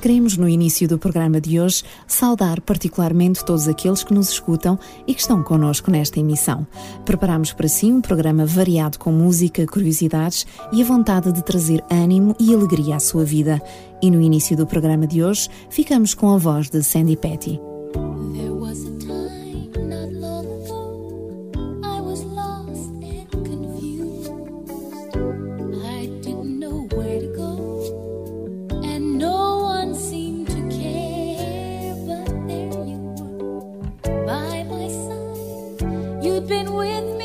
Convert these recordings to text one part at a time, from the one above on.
Queremos, no início do programa de hoje, saudar particularmente todos aqueles que nos escutam e que estão connosco nesta emissão. Preparamos para si um programa variado com música, curiosidades e a vontade de trazer ânimo e alegria à sua vida. E no início do programa de hoje, ficamos com a voz de Sandy Petty. Os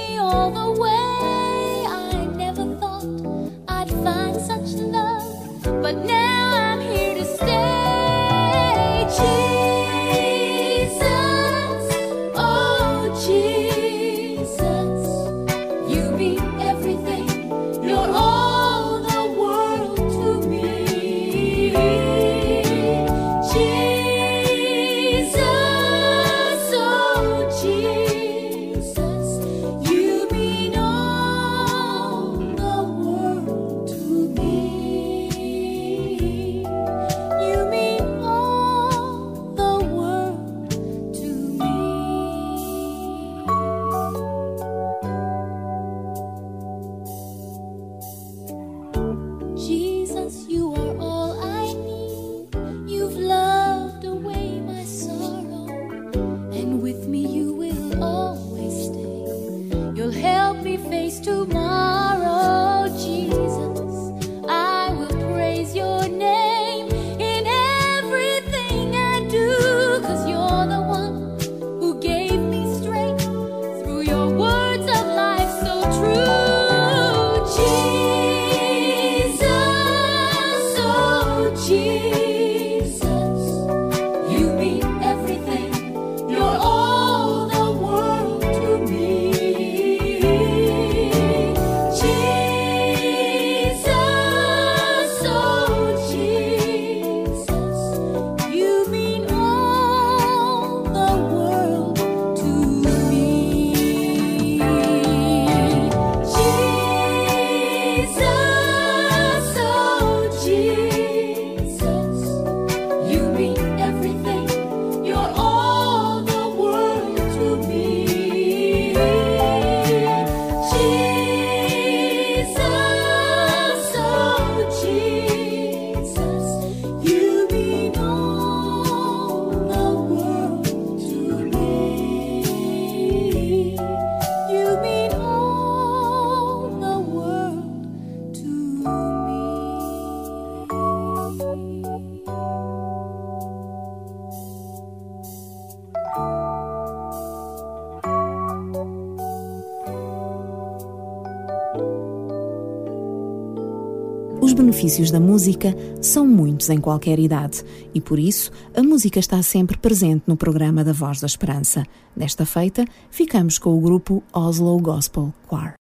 benefícios da música são muitos em qualquer idade e, por isso, a música está sempre presente no programa da Voz da Esperança. Nesta feita, ficamos com o grupo Oslo Gospel Choir.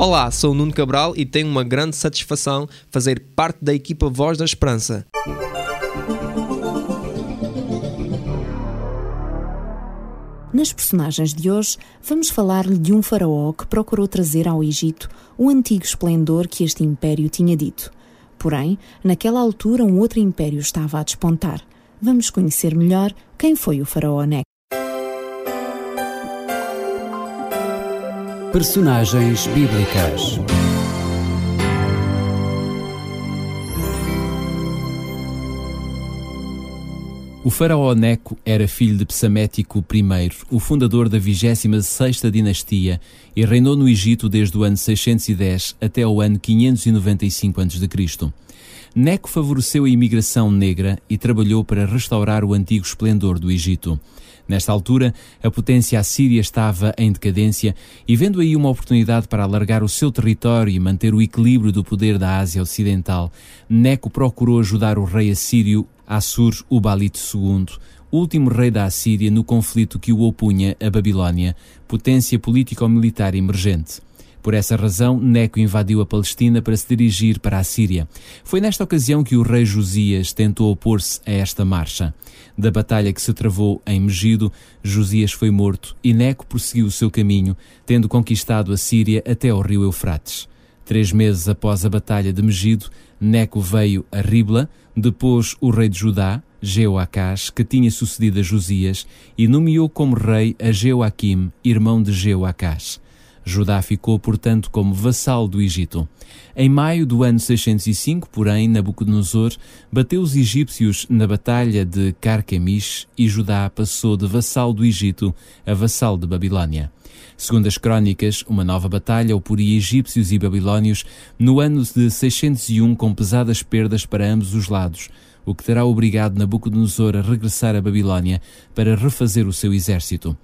Olá, sou Nuno Cabral e tenho uma grande satisfação fazer parte da equipa Voz da Esperança. Nas personagens de hoje, vamos falar-lhe de um faraó que procurou trazer ao Egito o antigo esplendor que este império tinha dito. Porém, naquela altura, um outro império estava a despontar. Vamos conhecer melhor quem foi o faraó Neco. Personagens bíblicas. O faraó Neco era filho de Psamético I, o fundador da 26ª dinastia, e reinou no Egito desde o ano 610 até o ano 595 a.C. Neco favoreceu a imigração negra e trabalhou para restaurar o antigo esplendor do Egito. Nesta altura, a potência assíria estava em decadência e, vendo aí uma oportunidade para alargar o seu território e manter o equilíbrio do poder da Ásia Ocidental, Neco procurou ajudar o rei assírio Assur-Ubalite II, último rei da Assíria no conflito que o opunha à Babilônia, potência político-militar emergente. Por essa razão, Neco invadiu a Palestina para se dirigir para a Síria. Foi nesta ocasião que o rei Josias tentou opor-se a esta marcha. Da batalha que se travou em Megido, Josias foi morto e Neco prosseguiu o seu caminho, tendo conquistado a Síria até ao rio Eufrates. Três meses após a batalha de Megido, Neco veio a Ribla, depois o rei de Judá, Jeoacás, que tinha sucedido a Josias, e nomeou como rei a Jeoaquim, irmão de Jeoacás. Judá ficou, portanto, como vassal do Egito. Em maio do ano 605, porém, Nabucodonosor bateu os egípcios na batalha de Carquemish e Judá passou de vassal do Egito a vassal de Babilônia. Segundo as crónicas, uma nova batalha oporia egípcios e babilônios no ano de 601 com pesadas perdas para ambos os lados, o que terá obrigado Nabucodonosor a regressar a Babilônia para refazer o seu exército.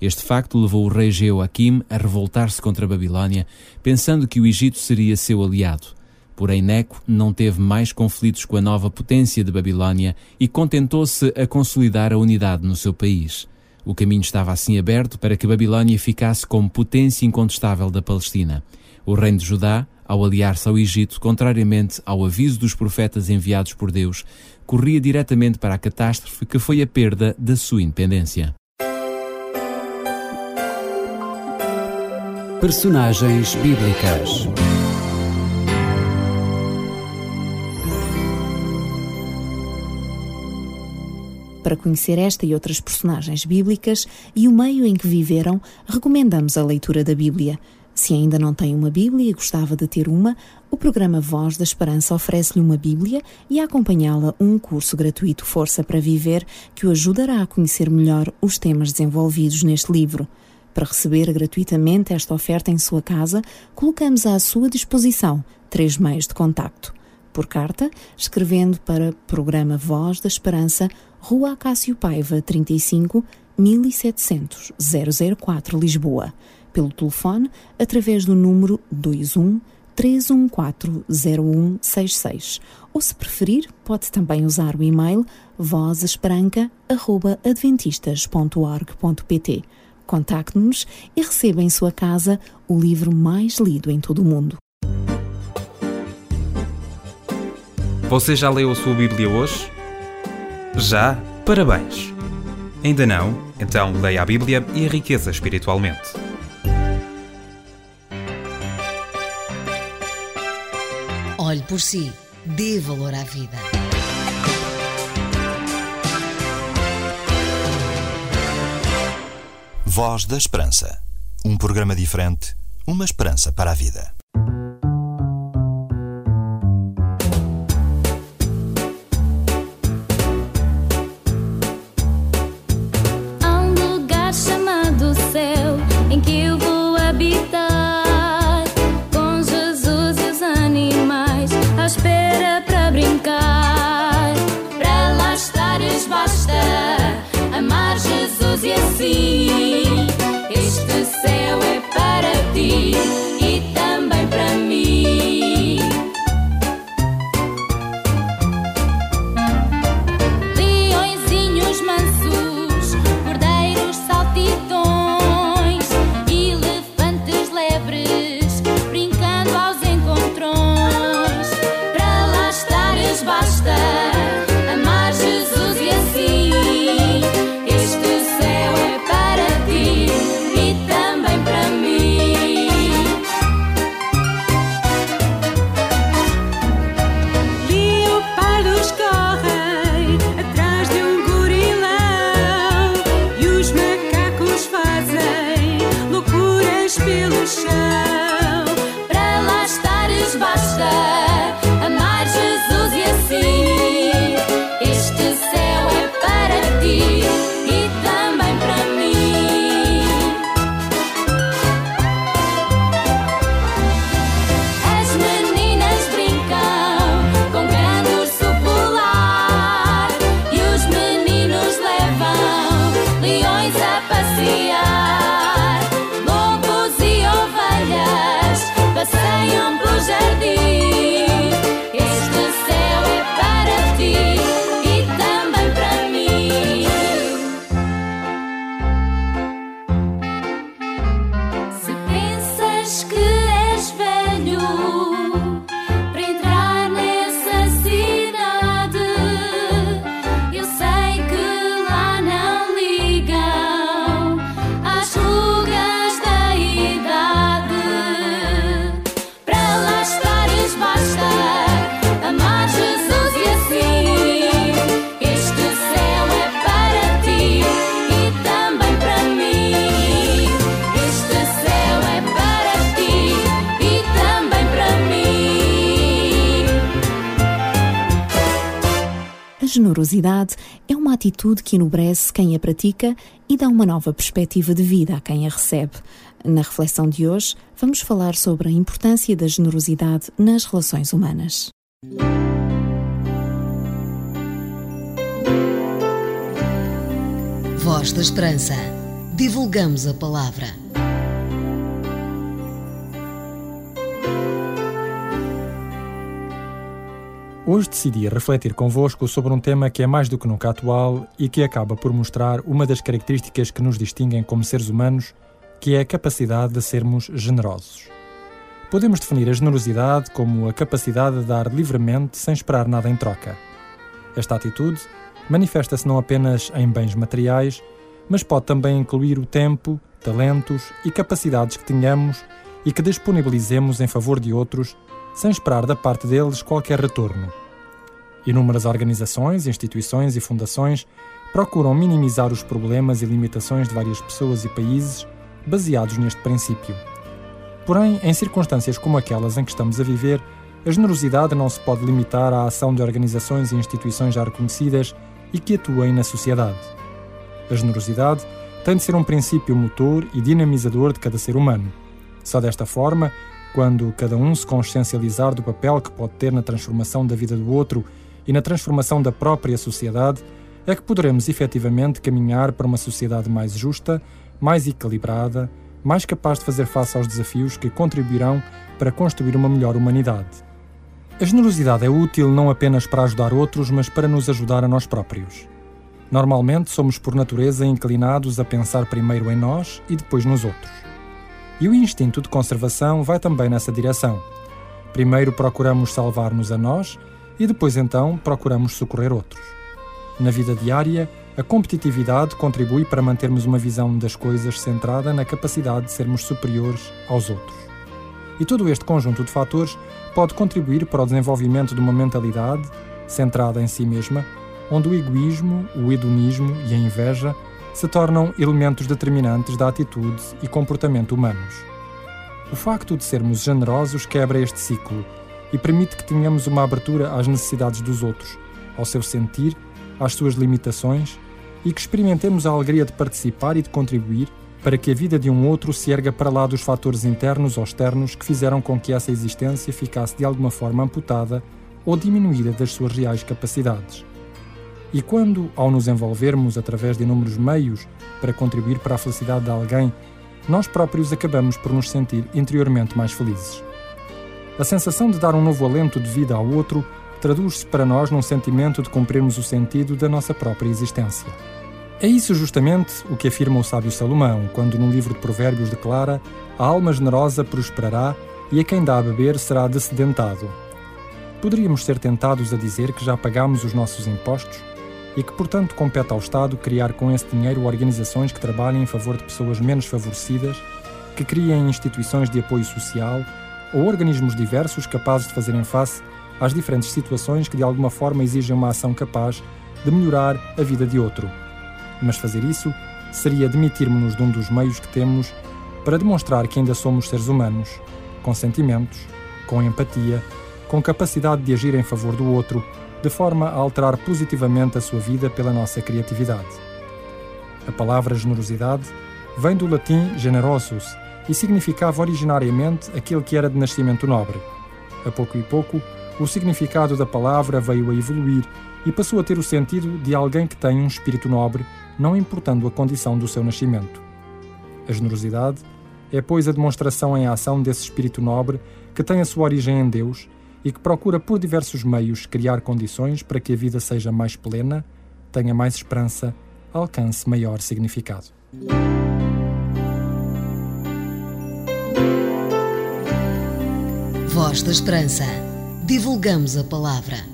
Este facto levou o rei Jeoaquim a revoltar-se contra a Babilônia, pensando que o Egito seria seu aliado. Porém, Neco não teve mais conflitos com a nova potência de Babilônia e contentou-se a consolidar a unidade no seu país. O caminho estava assim aberto para que Babilônia ficasse como potência incontestável da Palestina. O reino de Judá, ao aliar-se ao Egito, contrariamente ao aviso dos profetas enviados por Deus, corria diretamente para a catástrofe que foi a perda da sua independência. Personagens bíblicas. Para conhecer esta e outras personagens bíblicas e o meio em que viveram, recomendamos a leitura da Bíblia. Se ainda não tem uma Bíblia e gostava de ter uma, o programa Voz da Esperança oferece-lhe uma Bíblia e acompanhá-la um curso gratuito Força para Viver que o ajudará a conhecer melhor os temas desenvolvidos neste livro. Para receber gratuitamente esta oferta em sua casa, colocamos à sua disposição três meios de contacto. Por carta, escrevendo para Programa Voz da Esperança, Rua Acácio Paiva, 35 1700 004, Lisboa pelo telefone através do número 21 3140166 ou se preferir pode também usar o e-mail vozesperanca@adventistas.org.pt. Contacte-nos e receba em sua casa o livro mais lido em todo o mundo. Você já leu a sua Bíblia hoje? Já? Parabéns! Ainda não? Então leia a Bíblia e enriqueça espiritualmente. Por si, dê valor à vida. Voz da Esperança. Um programa diferente, uma esperança para a vida. Generosidade é uma atitude que enobrece quem a pratica e dá uma nova perspectiva de vida a quem a recebe. Na reflexão de hoje, vamos falar sobre a importância da generosidade nas relações humanas. Voz da Esperança. Divulgamos a palavra. Hoje decidi refletir convosco sobre um tema que é mais do que nunca atual e que acaba por mostrar uma das características que nos distinguem como seres humanos, que é a capacidade de sermos generosos. Podemos definir a generosidade como a capacidade de dar livremente sem esperar nada em troca. Esta atitude manifesta-se não apenas em bens materiais, mas pode também incluir o tempo, talentos e capacidades que tenhamos e que disponibilizemos em favor de outros sem esperar da parte deles qualquer retorno. Inúmeras organizações, instituições e fundações procuram minimizar os problemas e limitações de várias pessoas e países baseados neste princípio. Porém, em circunstâncias como aquelas em que estamos a viver, a generosidade não se pode limitar à ação de organizações e instituições já reconhecidas e que atuem na sociedade. A generosidade tem de ser um princípio motor e dinamizador de cada ser humano. Só desta forma quando cada um se consciencializar do papel que pode ter na transformação da vida do outro e na transformação da própria sociedade, é que poderemos efetivamente caminhar para uma sociedade mais justa, mais equilibrada, mais capaz de fazer face aos desafios que contribuirão para construir uma melhor humanidade. A generosidade é útil não apenas para ajudar outros, mas para nos ajudar a nós próprios. Normalmente somos por natureza inclinados a pensar primeiro em nós e depois nos outros. E o instinto de conservação vai também nessa direção. Primeiro procuramos salvar-nos a nós e depois então procuramos socorrer outros. Na vida diária, a competitividade contribui para mantermos uma visão das coisas centrada na capacidade de sermos superiores aos outros. E todo este conjunto de fatores pode contribuir para o desenvolvimento de uma mentalidade centrada em si mesma, onde o egoísmo, o hedonismo e a inveja se tornam elementos determinantes da atitude e comportamento humanos. O facto de sermos generosos quebra este ciclo e permite que tenhamos uma abertura às necessidades dos outros, ao seu sentir, às suas limitações e que experimentemos a alegria de participar e de contribuir para que a vida de um outro se erga para lá dos fatores internos ou externos que fizeram com que essa existência ficasse de alguma forma amputada ou diminuída das suas reais capacidades. E quando, ao nos envolvermos através de inúmeros meios para contribuir para a felicidade de alguém, nós próprios acabamos por nos sentir interiormente mais felizes. A sensação de dar um novo alento de vida ao outro traduz-se para nós num sentimento de cumprirmos o sentido da nossa própria existência. É isso justamente o que afirma o sábio Salomão, quando no livro de Provérbios declara: A alma generosa prosperará e a quem dá a beber será descedentado. Poderíamos ser tentados a dizer que já pagamos os nossos impostos e que, portanto, compete ao Estado criar com esse dinheiro organizações que trabalhem em favor de pessoas menos favorecidas, que criem instituições de apoio social ou organismos diversos capazes de fazerem face às diferentes situações que de alguma forma exigem uma ação capaz de melhorar a vida de outro. Mas fazer isso seria demitirmos-nos de um dos meios que temos para demonstrar que ainda somos seres humanos, com sentimentos, com empatia, com capacidade de agir em favor do outro de forma a alterar positivamente a sua vida pela nossa criatividade. A palavra generosidade vem do latim generosus e significava originariamente aquele que era de nascimento nobre. A pouco e pouco, o significado da palavra veio a evoluir e passou a ter o sentido de alguém que tem um espírito nobre, não importando a condição do seu nascimento. A generosidade é, pois, a demonstração em ação desse espírito nobre que tem a sua origem em Deus e que procura por diversos meios criar condições para que a vida seja mais plena, tenha mais esperança, alcance maior significado. Voz da Esperança. Divulgamos a palavra.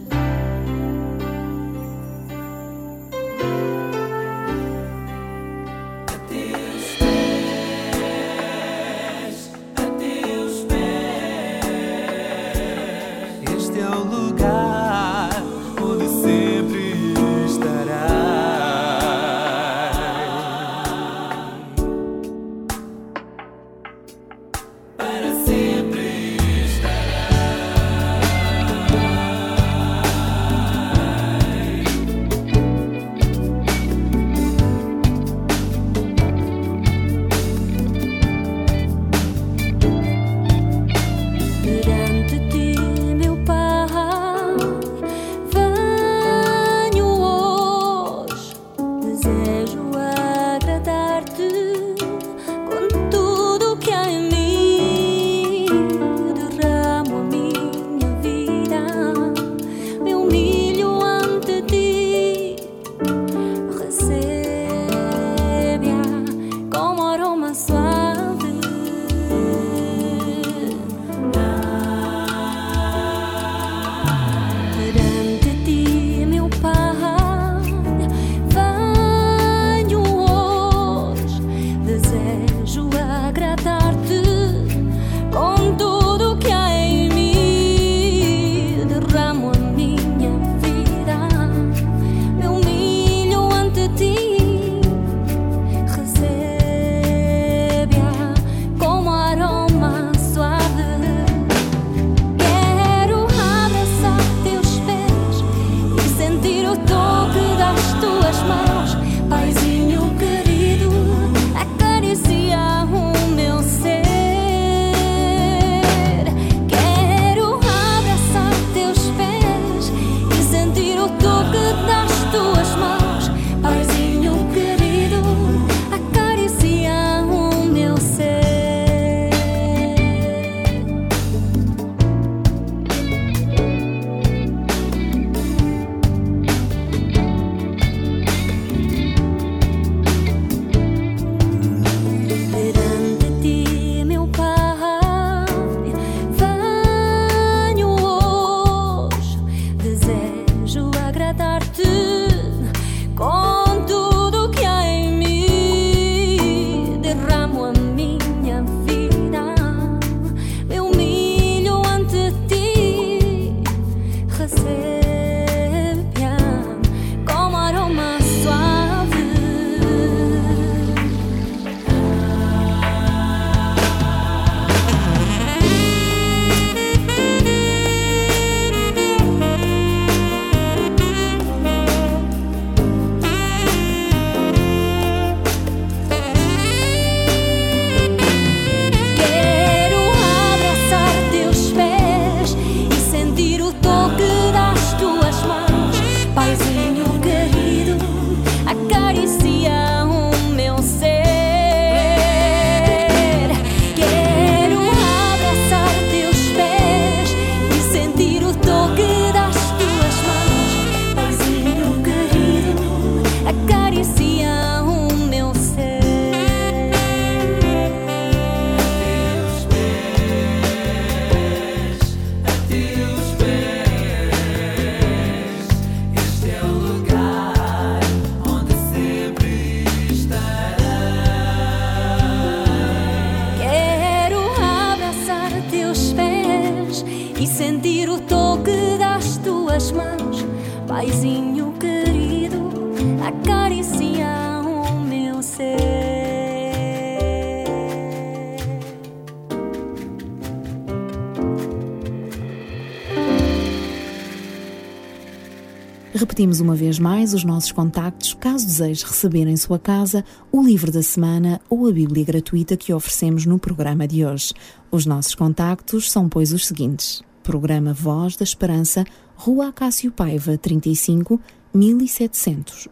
Repetimos uma vez mais os nossos contactos caso deseje receber em sua casa o livro da semana ou a Bíblia gratuita que oferecemos no programa de hoje. Os nossos contactos são, pois, os seguintes: Programa Voz da Esperança, Rua Acácio Paiva, 35 1700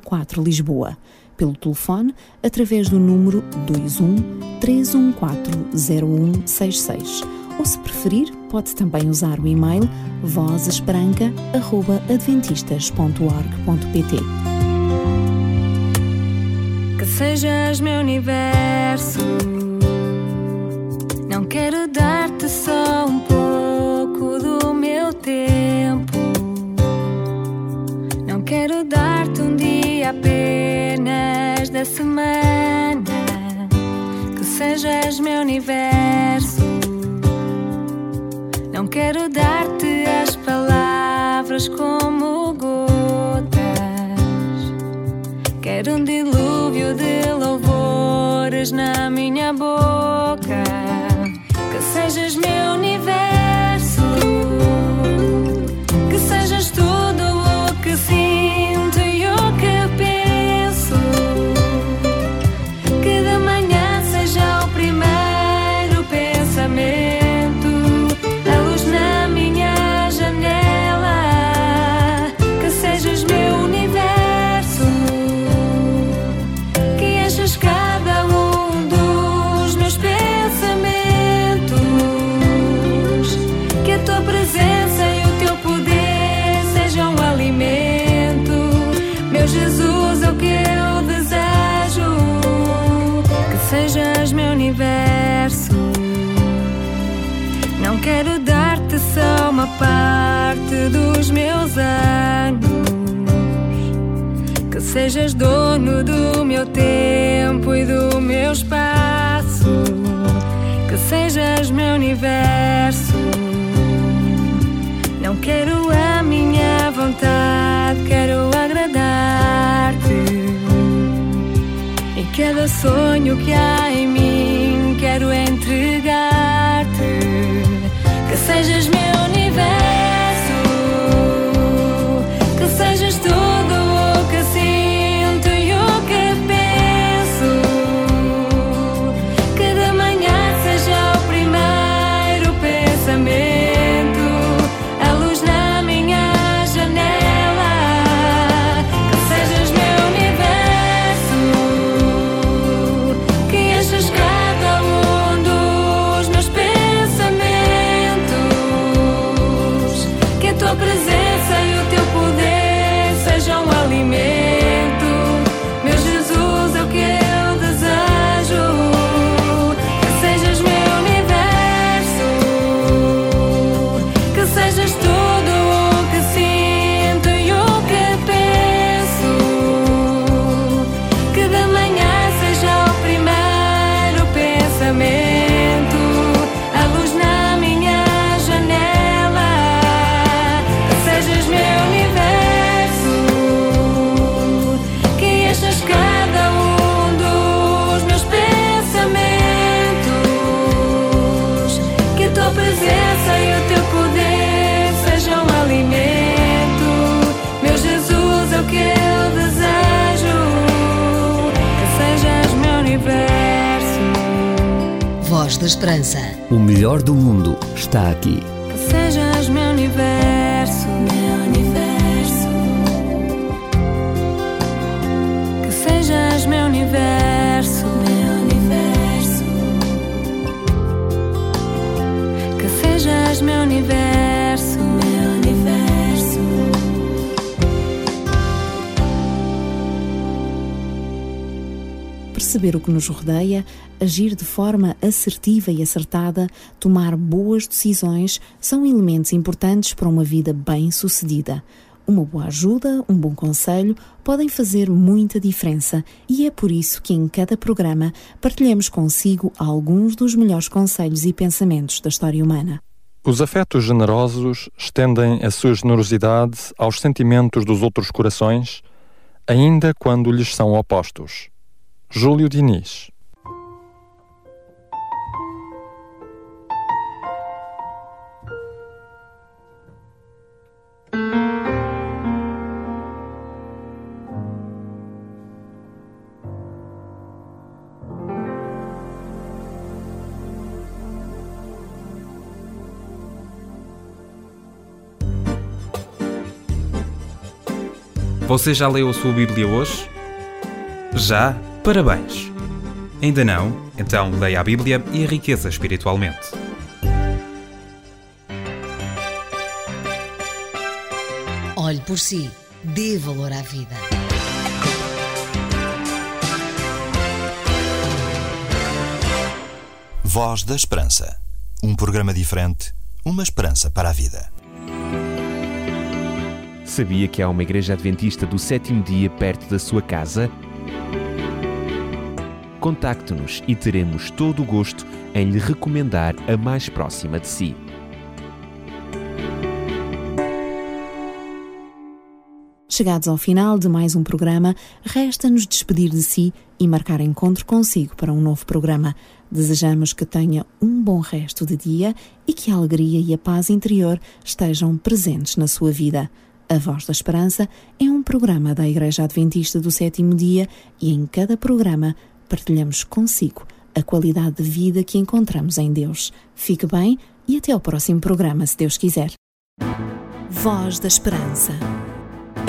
004, Lisboa. Pelo telefone, através do número 21 314 0166 ou se preferir, pode também usar o e-mail vozesperanca.adventistas.org.pt Que sejas meu universo. Não quero dar-te só um pouco do meu tempo. Não quero dar-te um dia apenas da semana. Que sejas meu universo. Quero dar-te as palavras como gotas. Quero um dilúvio de louvores na minha boca. Que sejas meu universo. Sonho que O melhor do mundo está aqui. Perceber o que nos rodeia, agir de forma assertiva e acertada, tomar boas decisões são elementos importantes para uma vida bem-sucedida. Uma boa ajuda, um bom conselho podem fazer muita diferença e é por isso que em cada programa partilhamos consigo alguns dos melhores conselhos e pensamentos da história humana. Os afetos generosos estendem a sua generosidade aos sentimentos dos outros corações, ainda quando lhes são opostos. Júlio Diniz Você já leu a sua Bíblia hoje? Já? Parabéns! Ainda não? Então leia a Bíblia e enriqueça espiritualmente. Olhe por si, dê valor à vida. Voz da Esperança. Um programa diferente, uma esperança para a vida. Sabia que há uma igreja adventista do sétimo dia perto da sua casa? Contacte-nos e teremos todo o gosto em lhe recomendar a mais próxima de si. Chegados ao final de mais um programa, resta-nos despedir de si e marcar encontro consigo para um novo programa. Desejamos que tenha um bom resto de dia e que a alegria e a paz interior estejam presentes na sua vida. A Voz da Esperança é um programa da Igreja Adventista do Sétimo Dia e em cada programa partilhamos consigo a qualidade de vida que encontramos em Deus. Fique bem e até ao próximo programa, se Deus quiser. Voz da Esperança.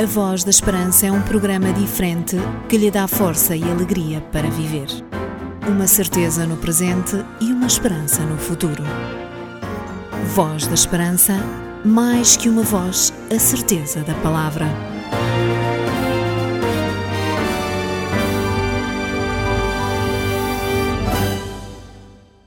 A Voz da Esperança é um programa diferente que lhe dá força e alegria para viver. Uma certeza no presente e uma esperança no futuro. Voz da Esperança mais que uma voz, a certeza da palavra.